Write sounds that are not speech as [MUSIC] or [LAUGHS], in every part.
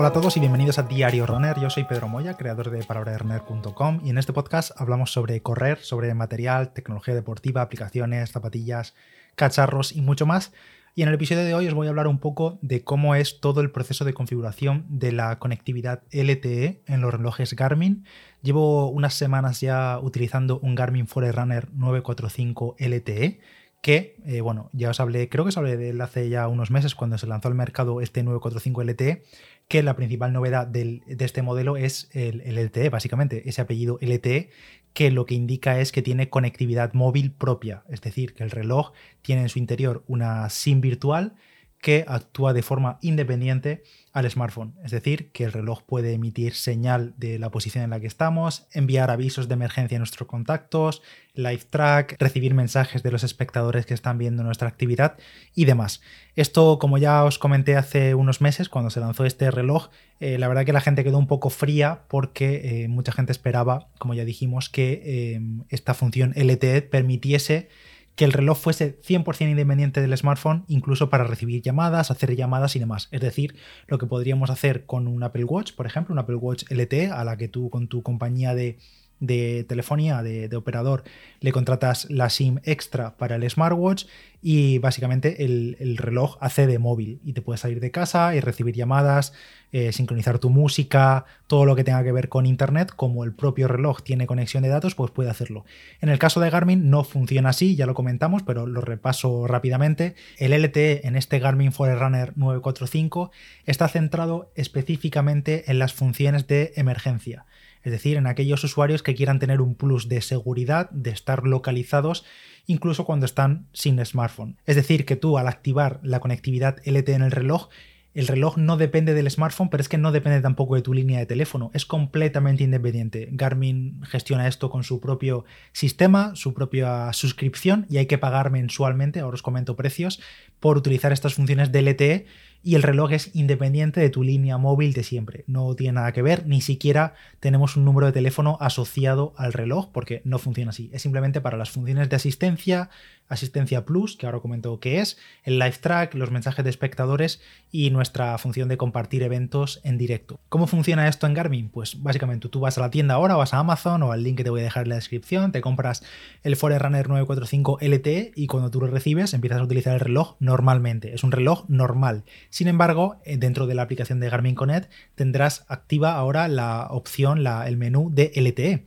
Hola a todos y bienvenidos a Diario Runner. Yo soy Pedro Moya, creador de palabrarunner.com y en este podcast hablamos sobre correr, sobre material, tecnología deportiva, aplicaciones, zapatillas, cacharros y mucho más. Y en el episodio de hoy os voy a hablar un poco de cómo es todo el proceso de configuración de la conectividad LTE en los relojes Garmin. Llevo unas semanas ya utilizando un Garmin Forerunner 945 LTE que, eh, bueno, ya os hablé, creo que os hablé de él hace ya unos meses cuando se lanzó al mercado este 945 LTE, que la principal novedad de este modelo es el, el, LTE, básicamente, ese apellido LTE, que lo que indica es que tiene conectividad móvil propia, es decir, que el reloj tiene en su interior una SIM virtual que actúa de forma independiente al smartphone. Es decir, que el reloj puede emitir señal de la posición en la que estamos, enviar avisos de emergencia a nuestros contactos, live track, recibir mensajes de los espectadores que están viendo nuestra actividad y demás. Esto, como ya os comenté hace unos meses, cuando se lanzó este reloj, eh, la verdad que la gente quedó un poco fría porque eh, mucha gente esperaba, como ya dijimos, que eh, esta función LTE permitiese que el reloj fuese 100% independiente del smartphone, incluso para recibir llamadas, hacer llamadas y demás. Es decir, lo que podríamos hacer con un Apple Watch, por ejemplo, un Apple Watch LTE, a la que tú con tu compañía de de telefonía, de, operador, le contratas la SIM extra para el smartwatch y básicamente el, reloj hace de móvil y te puedes salir de casa y recibir llamadas, eh, sincronizar tu música, todo lo que tenga que ver con Internet, como el propio reloj tiene conexión de datos, pues puede hacerlo. En el caso de Garmin no funciona así, ya lo comentamos, pero lo repaso rápidamente. El LTE en este Garmin Forerunner 945 está centrado específicamente en las funciones de emergencia es decir, en aquellos usuarios que quieran tener un plus de seguridad, de estar localizados incluso cuando están sin smartphone. Es decir, que tú al activar la conectividad LTE en el reloj, el reloj no depende del smartphone, pero es que no depende tampoco de tu línea de teléfono, es completamente independiente. Garmin gestiona esto con su propio sistema, su propia suscripción y hay que pagar mensualmente, ahora os comento precios, por utilizar estas funciones de LTE y el reloj es independiente de tu línea móvil de siempre. No tiene nada que ver, ni siquiera tenemos un número de teléfono asociado al reloj porque no funciona así. Es simplemente para las funciones de asistencia, asistencia plus, que ahora comento qué es, el live track, los mensajes de espectadores y nuestra función de compartir eventos en directo. ¿Cómo funciona esto en Garmin? Pues básicamente tú vas a la tienda ahora, vas a Amazon o al link que te voy a dejar en la descripción, te compras el Forerunner 945 LTE y cuando tú lo recibes empiezas a utilizar el reloj normalmente. Es un reloj normal sin embargo, eh, dentro de la aplicación de Garmin Connect tendrás activa ahora la opción, el menú de LTE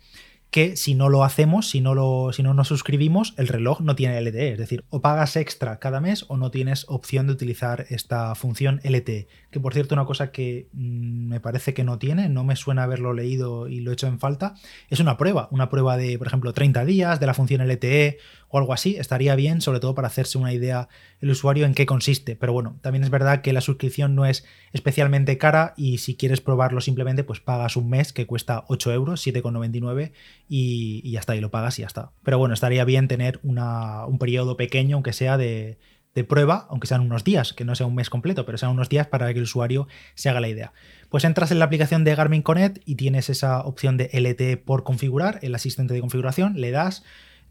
que si no lo hacemos, si no, nos suscribimos, el reloj no tiene LTE. Es decir, o pagas extra cada mes o no tienes opción de utilizar esta función LTE. Que por cierto, una cosa que mm, me parece que no tiene, no me suena haberlo leído y lo he hecho en falta, es una prueba. Una prueba de, por ejemplo, 30 días de la función LTE o algo así. Estaría bien, sobre todo para hacerse una idea el usuario en qué consiste. Pero bueno, también es verdad que la suscripción no es especialmente cara y si quieres probarlo simplemente, pues pagas un mes que cuesta 8 euros, 7,99 y, y está, y lo pagas y ya está. Pero bueno, estaría bien tener un periodo pequeño, aunque sea de, de prueba, aunque sean unos días, que no sea un mes completo, pero sean unos días para que el usuario se haga la idea. Pues entras en la aplicación de Garmin Connect y tienes esa opción de LTE por configurar, el asistente de configuración, le das,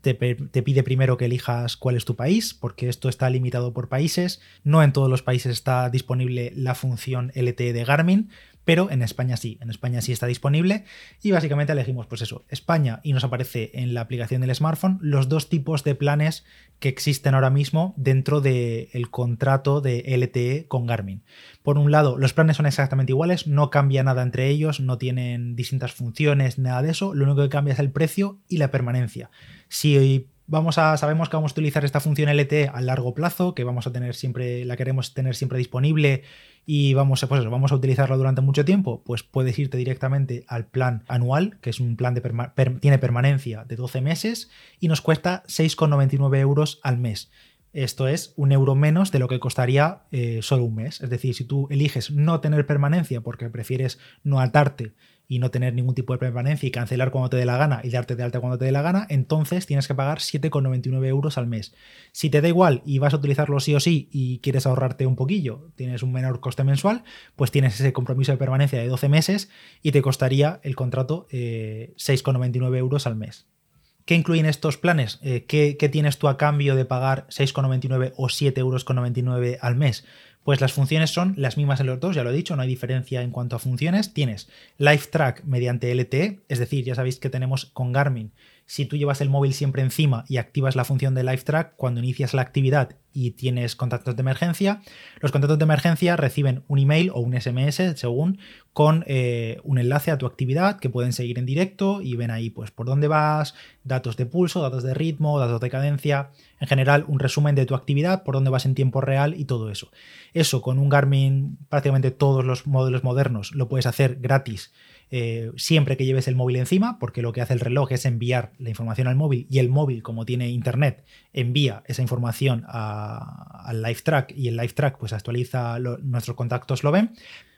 te, te, pide primero que elijas cuál es tu país, porque esto está limitado por países. No en todos los países está disponible la función LTE de Garmin, pero en España sí, en España sí está disponible y básicamente elegimos pues eso, España y nos aparece en la aplicación del smartphone los dos tipos de planes que existen ahora mismo dentro del contrato de LTE con Garmin. Por un lado, los planes son exactamente iguales, no cambia nada entre ellos, no tienen distintas funciones, nada de eso, lo único que cambia es el precio y la permanencia. Si vamos a, sabemos que vamos a utilizar esta función LTE a largo plazo, que vamos a tener siempre, la queremos tener siempre disponible y vamos, pues vamos a utilizarla durante mucho tiempo, pues puedes irte directamente al plan anual, que es un plan de tiene permanencia de 12 meses y nos cuesta 6,99 euros al mes. Esto es un euro menos de lo que costaría eh, solo un mes. Es decir, si tú eliges no tener permanencia porque prefieres no atarte y no tener ningún tipo de permanencia y cancelar cuando te dé la gana y darte de alta cuando te dé la gana, entonces tienes que pagar 7,99 euros al mes. Si te da igual y vas a utilizarlo sí o sí y quieres ahorrarte un poquillo, tienes un menor coste mensual, pues tienes ese compromiso de permanencia de 12 meses y te costaría el contrato 6,99 eh, euros al mes. ¿Qué incluyen estos planes? Eh, ¿qué, ¿qué, tienes tú a cambio de pagar 6,99 o 7,99 euros al mes? Pues las funciones son las mismas en los dos, ya lo he dicho, no hay diferencia en cuanto a funciones. Tienes Live Track mediante LTE, es decir, ya sabéis que tenemos con Garmin si tú llevas el móvil siempre encima y activas la función de Live Track cuando inicias la actividad y tienes contactos de emergencia, los contactos de emergencia reciben un email o un SMS, según, con eh, un enlace a tu actividad que pueden seguir en directo y ven ahí pues por dónde vas, datos de pulso, datos de ritmo, datos de cadencia, en general un resumen de tu actividad, por dónde vas en tiempo real y todo eso. Eso con un Garmin, prácticamente todos los modelos modernos lo puedes hacer gratis eh, siempre que lleves el móvil encima, porque lo que hace el reloj es enviar la información al móvil y el móvil, como tiene internet, envía esa información al Live Track y el Live Track pues actualiza, nuestros contactos lo ven.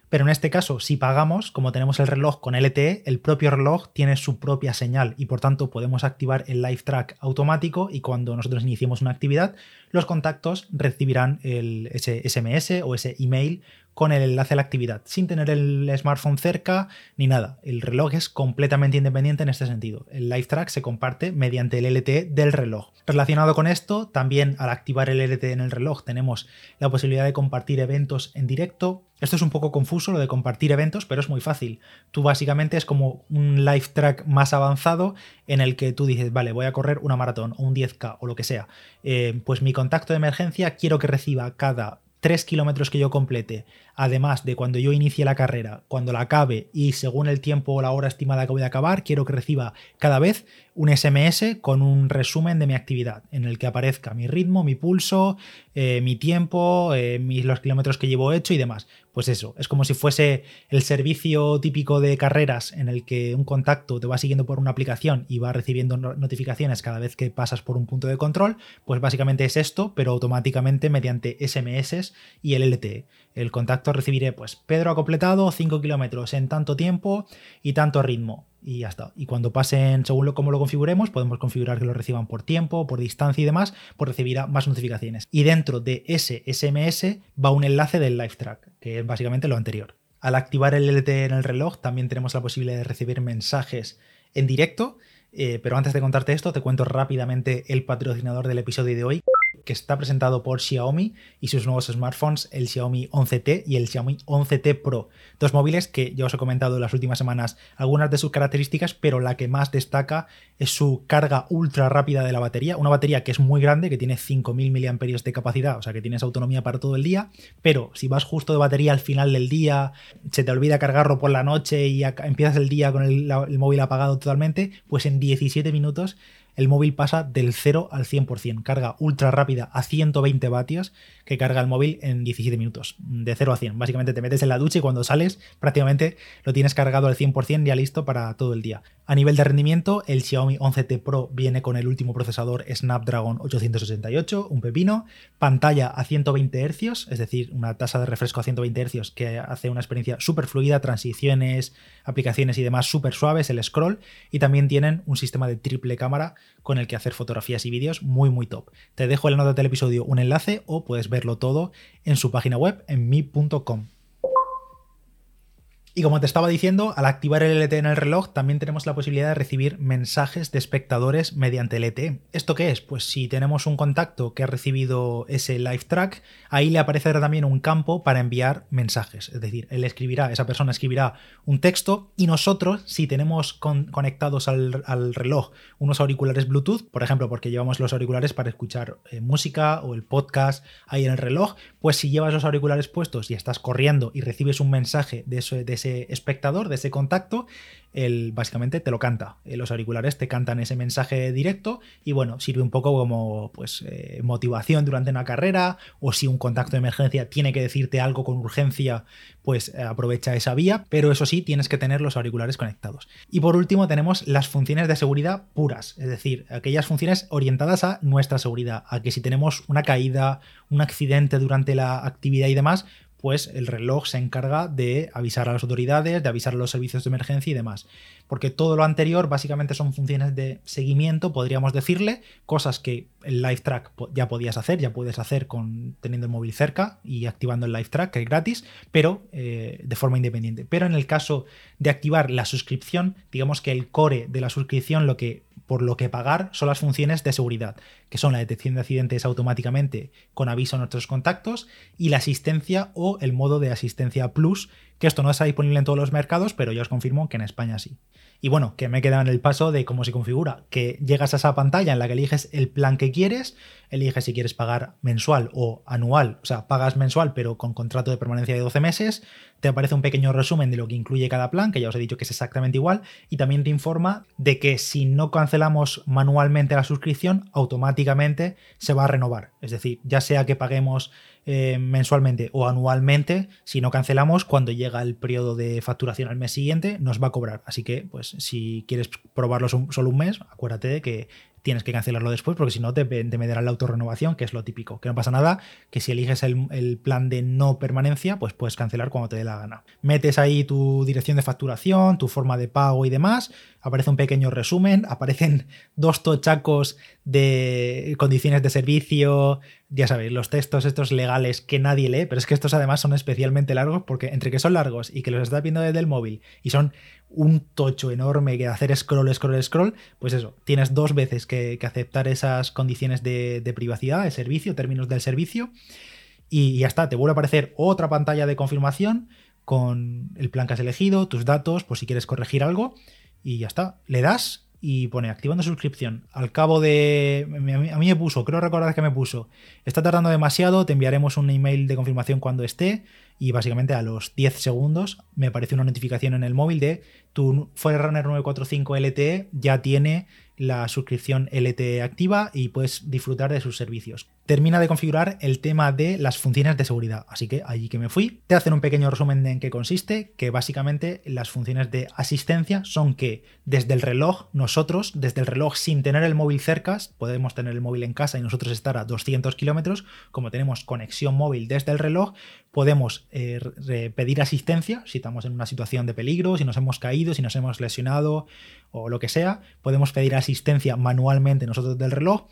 Pero en este caso, si pagamos, como tenemos el reloj con LTE, el propio reloj tiene su propia señal y por tanto podemos activar el live track automático y cuando nosotros iniciemos una actividad, los contactos recibirán el, ese SMS o ese email con el enlace a la actividad, sin tener el smartphone cerca ni nada. El reloj es completamente independiente en este sentido. El Live Track se comparte mediante el LTE del reloj. Relacionado con esto, también al activar el LTE en el reloj tenemos la posibilidad de compartir eventos en directo. Esto es un poco confuso lo de compartir eventos, pero es muy fácil. Tú básicamente es como un Live Track más avanzado en el que tú dices, vale, voy a correr una maratón o un 10K o lo que sea. Eh, pues mi contacto de emergencia quiero que reciba cada 3 kilómetros que yo complete, además de cuando yo inicie la carrera, cuando la acabe y según el tiempo o la hora estimada que voy a acabar, quiero que reciba cada vez un SMS con un resumen de mi actividad, en el que aparezca mi ritmo, mi pulso, eh, mi tiempo, eh, los kilómetros que llevo hecho y demás. Pues eso, es como si fuese el servicio típico de carreras en el que un contacto te va siguiendo por una aplicación y va recibiendo notificaciones cada vez que pasas por un punto de control, pues básicamente es esto, pero automáticamente mediante SMS y el LTE. El contacto recibiré, pues, Pedro ha completado 5 kilómetros en tanto tiempo y tanto ritmo y ya está. Y cuando pasen, según lo, cómo lo configuremos, podemos configurar que lo reciban por tiempo, por distancia y demás, pues recibirá más notificaciones. Y dentro de ese SMS va un enlace del Live Track, que es básicamente lo anterior. Al activar el LTE en el reloj, también tenemos la posibilidad de recibir mensajes en directo. Eh, pero antes de contarte esto, te cuento rápidamente el patrocinador del episodio de hoy que está presentado por Xiaomi y sus nuevos smartphones, el Xiaomi 11T y el Xiaomi 11T Pro. Dos móviles que ya os he comentado en las últimas semanas algunas de sus características, pero la que más destaca es su carga ultra rápida de la batería. Una batería que es muy grande, que tiene 5.000 mAh de capacidad, o sea que tienes autonomía para todo el día, pero si vas justo de batería al final del día, se te olvida cargarlo por la noche y empiezas el día con el, el móvil apagado totalmente, pues en 17 minutos el móvil pasa del 0 al 100%. Carga ultra rápida a 120 vatios que carga el móvil en 17 minutos. De 0 a 100. Básicamente te metes en la ducha y cuando sales prácticamente lo tienes cargado al 100% ya listo para todo el día. A nivel de rendimiento, el Xiaomi 11T Pro viene con el último procesador Snapdragon 868, un pepino, pantalla a 120 Hz, es decir, una tasa de refresco a 120 Hz que hace una experiencia súper fluida, transiciones, aplicaciones y demás súper suaves, el scroll, y también tienen un sistema de triple cámara con el que hacer fotografías y vídeos muy muy top. Te dejo en la nota del episodio un enlace o puedes verlo todo en su página web en mi.com. Y como te estaba diciendo, al activar el LTE en el reloj también tenemos la posibilidad de recibir mensajes de espectadores mediante LTE. ¿Esto qué es? Pues si tenemos un contacto que ha recibido ese live track, ahí le aparecerá también un campo para enviar mensajes. Es decir, él escribirá, esa persona escribirá un texto y nosotros, si tenemos conectados al, reloj unos auriculares Bluetooth, por ejemplo, porque llevamos los auriculares para escuchar eh, música o el podcast ahí en el reloj, pues si llevas los auriculares puestos y estás corriendo y recibes un mensaje de, eso, de espectador, de ese contacto, él básicamente te lo canta. Eh, los auriculares te cantan ese mensaje directo y bueno, sirve un poco como pues eh, motivación durante una carrera o si un contacto de emergencia tiene que decirte algo con urgencia, pues eh, aprovecha esa vía, pero eso sí, tienes que tener los auriculares conectados. Y por último tenemos las funciones de seguridad puras, es decir, aquellas funciones orientadas a nuestra seguridad, a que si tenemos una caída, un accidente durante la actividad y demás, pues el reloj se encarga de avisar a las autoridades, de avisar a los servicios de emergencia y demás. Porque todo lo anterior básicamente son funciones de seguimiento, podríamos decirle, cosas que el Live Track ya podías hacer, ya puedes hacer con teniendo el móvil cerca y activando el Live Track, que es gratis, pero eh, de forma independiente. Pero en el caso de activar la suscripción, digamos que el core de la suscripción lo que por lo que pagar son las funciones de seguridad, que son la detección de accidentes automáticamente con aviso a nuestros contactos y la asistencia o el modo de asistencia plus, que esto no está disponible en todos los mercados, pero ya os confirmo que en España sí. Y bueno, que me he quedado en el paso de cómo se configura, que llegas a esa pantalla en la que eliges el plan que quieres, eliges si quieres pagar mensual o anual, o sea, pagas mensual pero con contrato de permanencia de 12 meses, te aparece un pequeño resumen de lo que incluye cada plan, que ya os he dicho que es exactamente igual, y también te informa de que si no cancelamos manualmente la suscripción, automáticamente se va a renovar. Es decir, ya sea que paguemos eh, mensualmente o anualmente, si no cancelamos, cuando llega el periodo de facturación al mes siguiente, nos va a cobrar. Así que, pues, si quieres probarlo solo un mes, acuérdate de que tienes que cancelarlo después porque si no te, te meterá la autorrenovación, que es lo típico. Que no pasa nada, que si eliges el, plan de no permanencia, pues puedes cancelar cuando te dé la gana. Metes ahí tu dirección de facturación, tu forma de pago y demás, aparece un pequeño resumen, [LAUGHS] aparecen dos tochacos de condiciones de servicio, ya sabéis, los textos estos legales que nadie lee, pero es que estos además son especialmente largos porque entre que son largos y que los estás viendo desde el móvil y son un tocho enorme que hacer scroll, scroll, scroll, pues eso, tienes dos veces que, aceptar esas condiciones de, privacidad, de servicio, términos del servicio, y ya está, te vuelve a aparecer otra pantalla de confirmación con el plan que has elegido, tus datos, por si quieres corregir algo, y ya está, le das y pone activando suscripción. Al cabo de... A mí me puso, creo recordar que me puso, está tardando demasiado, te enviaremos un email de confirmación cuando esté y básicamente a los 10 segundos me aparece una notificación en el móvil de tu Forerunner 945 LTE ya tiene la suscripción LTE activa y puedes disfrutar de sus servicios. Termina de configurar el tema de las funciones de seguridad, así que allí que me fui, te hacen un pequeño resumen de en qué consiste, que básicamente las funciones de asistencia son que desde el reloj, nosotros, desde el reloj sin tener el móvil cerca, podemos tener el móvil en casa y nosotros estar a 200 kilómetros, como tenemos conexión móvil desde el reloj, podemos eh, pedir asistencia si estamos en una situación de peligro, si nos hemos caído, si nos hemos lesionado o lo que sea, podemos pedir asistencia manualmente nosotros del reloj.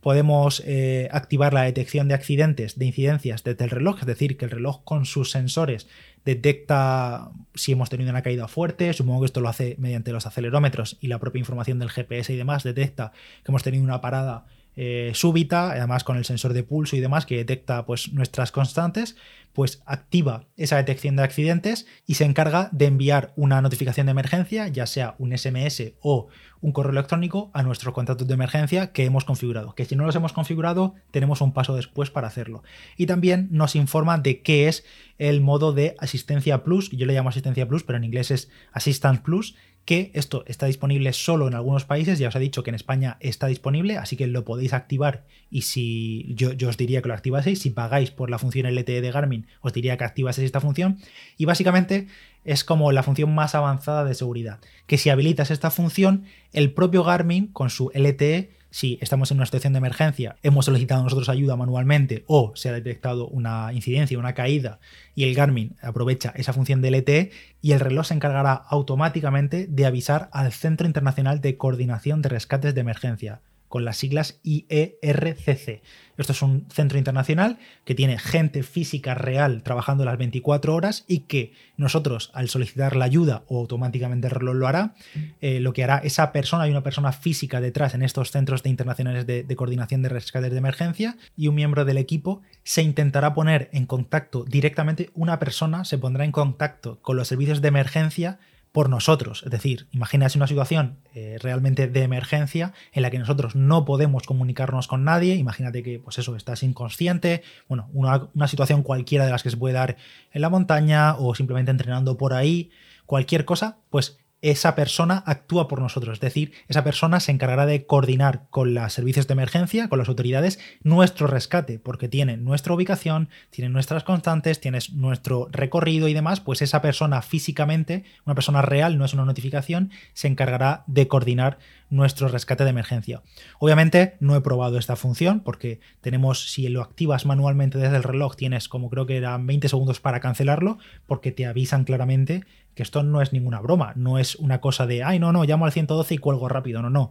Podemos eh, activar la detección de accidentes, de incidencias desde el reloj, es decir, que el reloj con sus sensores detecta si hemos tenido una caída fuerte, supongo que esto lo hace mediante los acelerómetros y la propia información del GPS y demás, detecta que hemos tenido una parada eh, súbita, además con el sensor de pulso y demás que detecta pues, nuestras constantes, pues activa esa detección de accidentes y se encarga de enviar una notificación de emergencia, ya sea un SMS o un correo electrónico a nuestros contactos de emergencia que hemos configurado. Que si no los hemos configurado, tenemos un paso después para hacerlo. Y también nos informa de qué es el modo de asistencia plus, yo le llamo asistencia plus, pero en inglés es Assistance Plus, que esto está disponible solo en algunos países, ya os he dicho que en España está disponible, así que lo podéis activar. Y si yo, os diría que lo activaseis, si pagáis por la función LTE de Garmin, os diría que activaseis esta función. Y básicamente es como la función más avanzada de seguridad, que si habilitas esta función, el propio Garmin con su LTE si estamos en una situación de emergencia, hemos solicitado nosotros ayuda manualmente o se ha detectado una incidencia, una caída y el Garmin aprovecha esa función de LTE y el reloj se encargará automáticamente de avisar al Centro Internacional de Coordinación de Rescates de Emergencia, con las siglas IERCC. Esto es un centro internacional que tiene gente física real trabajando las 24 horas y que nosotros al solicitar la ayuda o automáticamente lo hará, eh, lo que hará esa persona, hay una persona física detrás en estos centros de internacionales de, de coordinación de rescates de emergencia y un miembro del equipo se intentará poner en contacto directamente, una persona se pondrá en contacto con los servicios de emergencia por nosotros. Es decir, imagínate una situación eh, realmente de emergencia en la que nosotros no podemos comunicarnos con nadie. Imagínate que, pues eso, estás inconsciente. Bueno, una, una situación cualquiera de las que se puede dar en la montaña o simplemente entrenando por ahí, cualquier cosa, pues esa persona actúa por nosotros, es decir, esa persona se encargará de coordinar con los servicios de emergencia, con las autoridades, nuestro rescate, porque tiene nuestra ubicación, tiene nuestras constantes, tiene nuestro recorrido y demás, pues esa persona físicamente, una persona real, no es una notificación, se encargará de coordinar nuestro rescate de emergencia. Obviamente no he probado esta función porque tenemos, si lo activas manualmente desde el reloj, tienes como creo que eran 20 segundos para cancelarlo, porque te avisan claramente que esto no es ninguna broma, no es una cosa de, ay, no, no, llamo al 112 y cuelgo rápido, no, no.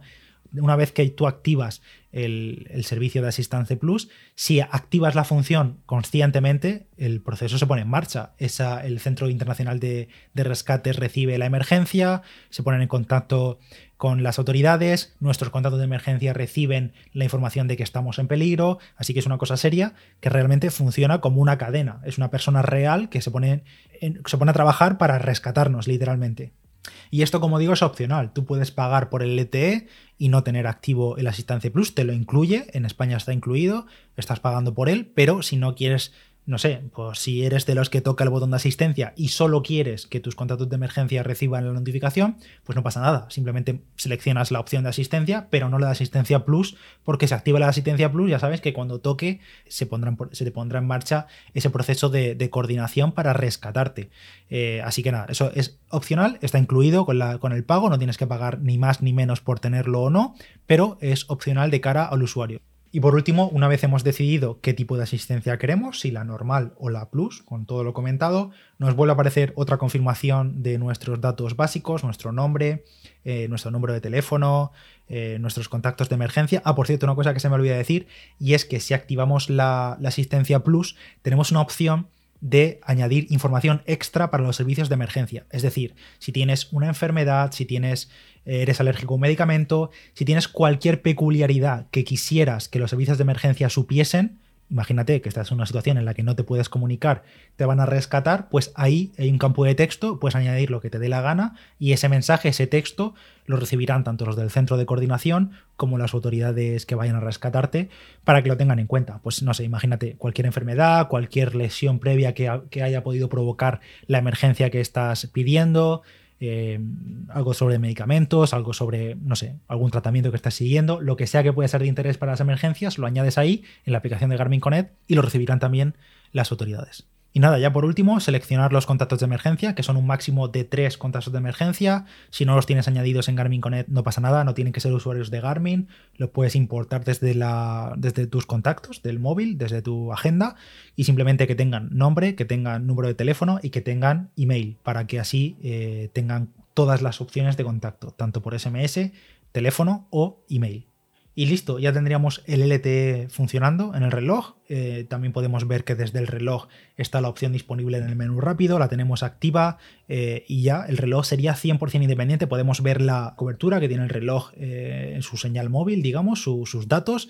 una vez que tú activas el, servicio de Assistance Plus, si activas la función conscientemente, el proceso se pone en marcha. Esa, el Centro Internacional de, de Rescate recibe la emergencia, se ponen en contacto con las autoridades, nuestros contactos de emergencia reciben la información de que estamos en peligro, así que es una cosa seria que realmente funciona como una cadena. Es una persona real que se pone, se pone a trabajar para rescatarnos, literalmente. Y esto, como digo, es opcional. Tú puedes pagar por el LTE y no tener activo el Asistencia Plus, te lo incluye, en España está incluido, estás pagando por él, pero si no quieres no sé, pues si eres de los que toca el botón de asistencia y solo quieres que tus contactos de emergencia reciban la notificación, pues no pasa nada. Simplemente seleccionas la opción de asistencia, pero no la de asistencia plus, porque se activa la asistencia plus, ya sabes que cuando toque se, se te pondrá en marcha ese proceso de, coordinación para rescatarte. Eh, así que nada, eso es opcional, está incluido con, la, con el pago, no tienes que pagar ni más ni menos por tenerlo o no, pero es opcional de cara al usuario. Y por último, una vez hemos decidido qué tipo de asistencia queremos, si la normal o la plus, con todo lo comentado, nos vuelve a aparecer otra confirmación de nuestros datos básicos, nuestro nombre, eh, nuestro número de teléfono, eh, nuestros contactos de emergencia. Ah, por cierto, una cosa que se me olvida decir, y es que si activamos la, la asistencia plus, tenemos una opción de añadir información extra para los servicios de emergencia. Es decir, si tienes una enfermedad, si tienes eres alérgico a un medicamento, si tienes cualquier peculiaridad que quisieras que los servicios de emergencia supiesen, imagínate que estás en una situación en la que no te puedes comunicar, te van a rescatar, pues ahí hay un campo de texto, puedes añadir lo que te dé la gana y ese mensaje, ese texto, lo recibirán tanto los del centro de coordinación como las autoridades que vayan a rescatarte para que lo tengan en cuenta. Pues no sé, imagínate cualquier enfermedad, cualquier lesión previa que, que haya podido provocar la emergencia que estás pidiendo, eh, algo sobre medicamentos, algo sobre, no sé, algún tratamiento que estás siguiendo, lo que sea que pueda ser de interés para las emergencias, lo añades ahí en la aplicación de Garmin Connect y lo recibirán también las autoridades. Y nada, ya por último, seleccionar los contactos de emergencia, que son un máximo de tres contactos de emergencia. Si no los tienes añadidos en Garmin Connect, no pasa nada, no tienen que ser usuarios de Garmin. Lo puedes importar desde, la, desde tus contactos del móvil, desde tu agenda, y simplemente que tengan nombre, que tengan número de teléfono y que tengan email, para que así eh, tengan todas las opciones de contacto, tanto por SMS, teléfono o email. Y listo, ya tendríamos el LTE funcionando en el reloj. Eh, también podemos ver que desde el reloj está la opción disponible en el menú rápido, la tenemos activa eh, y ya el reloj sería 100% independiente. Podemos ver la cobertura que tiene el reloj eh, en su señal móvil, digamos, sus datos.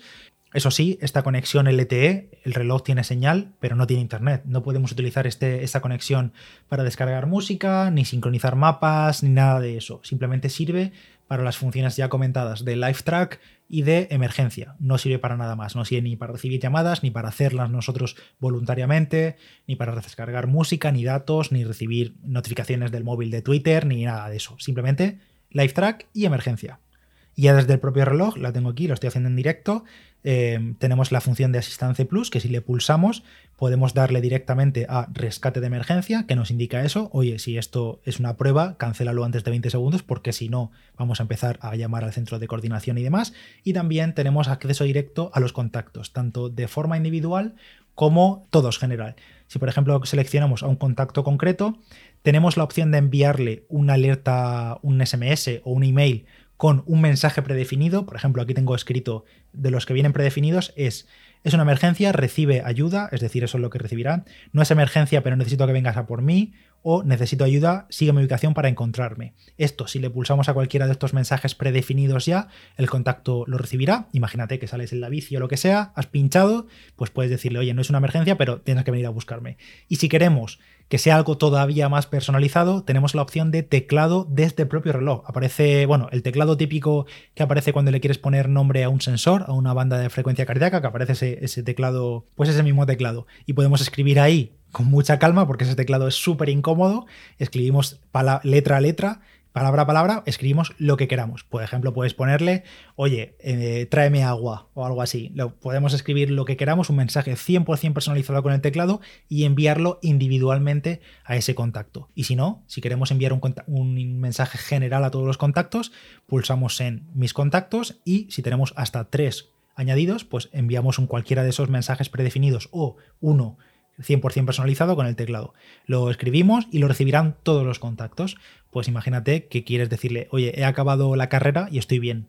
Eso sí, esta conexión LTE, el reloj tiene señal, pero no tiene internet. No podemos utilizar este, esta conexión para descargar música, ni sincronizar mapas, ni nada de eso. Simplemente sirve para las funciones ya comentadas de Live Track y de emergencia. No sirve para nada más. No sirve ni para recibir llamadas, ni para hacerlas nosotros voluntariamente, ni para descargar música, ni datos, ni recibir notificaciones del móvil de Twitter, ni nada de eso. Simplemente Live Track y emergencia. Y ya desde el propio reloj, la tengo aquí, lo estoy haciendo en directo, eh, tenemos la función de Assistance Plus, que si le pulsamos podemos darle directamente a rescate de emergencia, que nos indica eso, oye, si esto es una prueba, cancélalo antes de 20 segundos, porque si no, vamos a empezar a llamar al centro de coordinación y demás. Y también tenemos acceso directo a los contactos, tanto de forma individual como todos general. Si por ejemplo seleccionamos a un contacto concreto, tenemos la opción de enviarle una alerta, un SMS o un email con un mensaje predefinido. Por ejemplo, aquí tengo escrito de los que vienen predefinidos es es una emergencia, recibe ayuda, es decir, eso es lo que recibirá. No es emergencia, pero necesito que vengas a por mí. O necesito ayuda, sigue mi ubicación para encontrarme. Esto, si le pulsamos a cualquiera de estos mensajes predefinidos ya, el contacto lo recibirá. Imagínate que sales en la bici o lo que sea, has pinchado, pues puedes decirle, oye, no es una emergencia, pero tienes que venir a buscarme. Y si queremos que sea algo todavía más personalizado, tenemos la opción de teclado desde el propio reloj. Aparece, bueno, el teclado típico que aparece cuando le quieres poner nombre a un sensor, a una banda de frecuencia cardíaca, que aparece ese, teclado, pues ese mismo teclado. Y podemos escribir ahí con mucha calma, porque ese teclado es súper incómodo. Escribimos letra a letra palabra a palabra, escribimos lo que queramos. Por ejemplo, puedes ponerle, oye, eh, tráeme agua o algo así. Lo, podemos escribir lo que queramos, un mensaje 100% personalizado con el teclado y enviarlo individualmente a ese contacto. Y si no, si queremos enviar un, un mensaje general a todos los contactos, pulsamos en mis contactos y si tenemos hasta tres añadidos, pues enviamos un cualquiera de esos mensajes predefinidos o uno 100% personalizado con el teclado. Lo escribimos y lo recibirán todos los contactos. Pues imagínate que quieres decirle, oye, he acabado la carrera y estoy bien.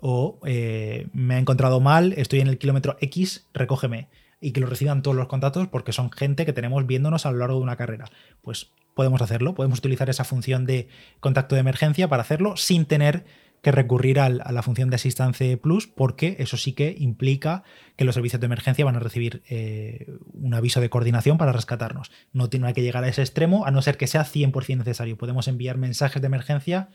o eh, me ha encontrado mal, estoy en el kilómetro X, recógeme y que lo reciban todos los contactos porque son gente que tenemos viéndonos a lo largo de una carrera. Pues podemos hacerlo, podemos utilizar esa función de contacto de emergencia para hacerlo sin tener que recurrir a la función de Assistance Plus, porque eso sí que implica que los servicios de emergencia van a recibir eh, un aviso de coordinación para rescatarnos. No tiene que llegar a ese extremo, a no ser que sea 100% necesario. Podemos enviar mensajes de emergencia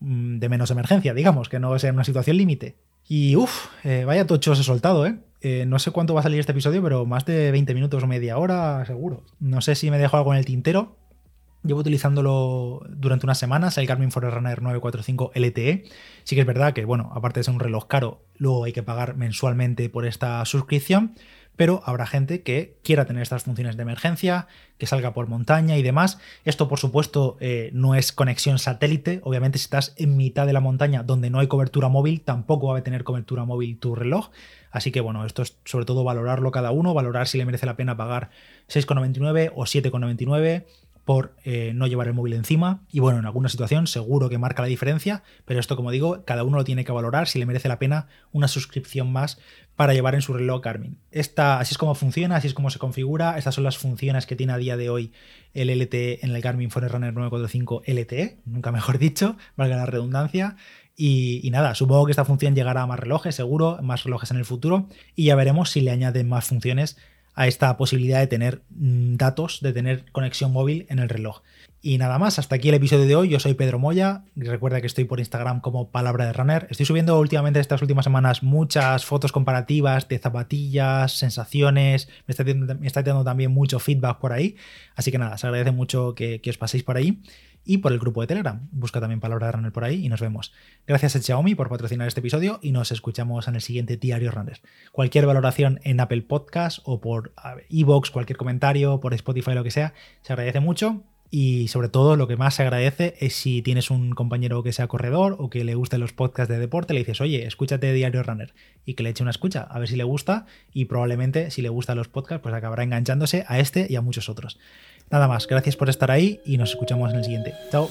mm, de menos emergencia, digamos, que no sea una situación límite. Y uff, eh, vaya tocho os he soltado, ¿eh? ¿eh? No sé cuánto va a salir este episodio, pero más de 20 minutos o media hora, seguro. No sé si me dejo algo en el tintero, Llevo utilizándolo durante unas semanas, el Garmin Forerunner 945 LTE. Sí que es verdad que, bueno, aparte de ser un reloj caro, luego hay que pagar mensualmente por esta suscripción, pero habrá gente que quiera tener estas funciones de emergencia, que salga por montaña y demás. Esto, por supuesto, eh, no es conexión satélite. Obviamente, si estás en mitad de la montaña donde no hay cobertura móvil, tampoco va a tener cobertura móvil tu reloj. Así que, bueno, esto es sobre todo valorarlo cada uno, valorar si le merece la pena pagar 6,99 o 7,99 por eh, no llevar el móvil encima. Y bueno, en alguna situación seguro que marca la diferencia, pero esto, como digo, cada uno lo tiene que valorar si le merece la pena una suscripción más para llevar en su reloj Garmin. Esta, así es como funciona, así es como se configura. Estas son las funciones que tiene a día de hoy el LTE en el Garmin Forerunner 945 LTE, nunca mejor [LAUGHS] dicho, valga la redundancia. Y, y, nada, supongo que esta función llegará a más relojes, seguro, más relojes en el futuro, y ya veremos si le añaden más funciones a esta posibilidad de tener mm, datos, de tener conexión móvil en el reloj. Y nada más, hasta aquí el episodio de hoy. Yo soy Pedro Moya. Recuerda que estoy por Instagram como Palabra de Runner. Estoy subiendo últimamente estas últimas semanas muchas fotos comparativas de zapatillas, sensaciones. Me está, dando también mucho feedback por ahí. Así que nada, se agradece mucho que, que os paséis por ahí y por el grupo de Telegram. Busca también Palabra de Runner por ahí y nos vemos. Gracias a Xiaomi por patrocinar este episodio y nos escuchamos en el siguiente Diario Runner. Cualquier valoración en Apple Podcast o por iVoox, cualquier comentario, por Spotify, lo que sea, se agradece mucho. Y sobre todo lo que más se agradece es si tienes un compañero que sea corredor o que le gusten los podcasts de deporte, le dices, oye, escúchate Diario Runner y que le eche una escucha, a ver si le gusta y probablemente si le gustan los podcasts, pues acabará enganchándose a este y a muchos otros. Nada más, gracias por estar ahí y nos escuchamos en el siguiente. Chao.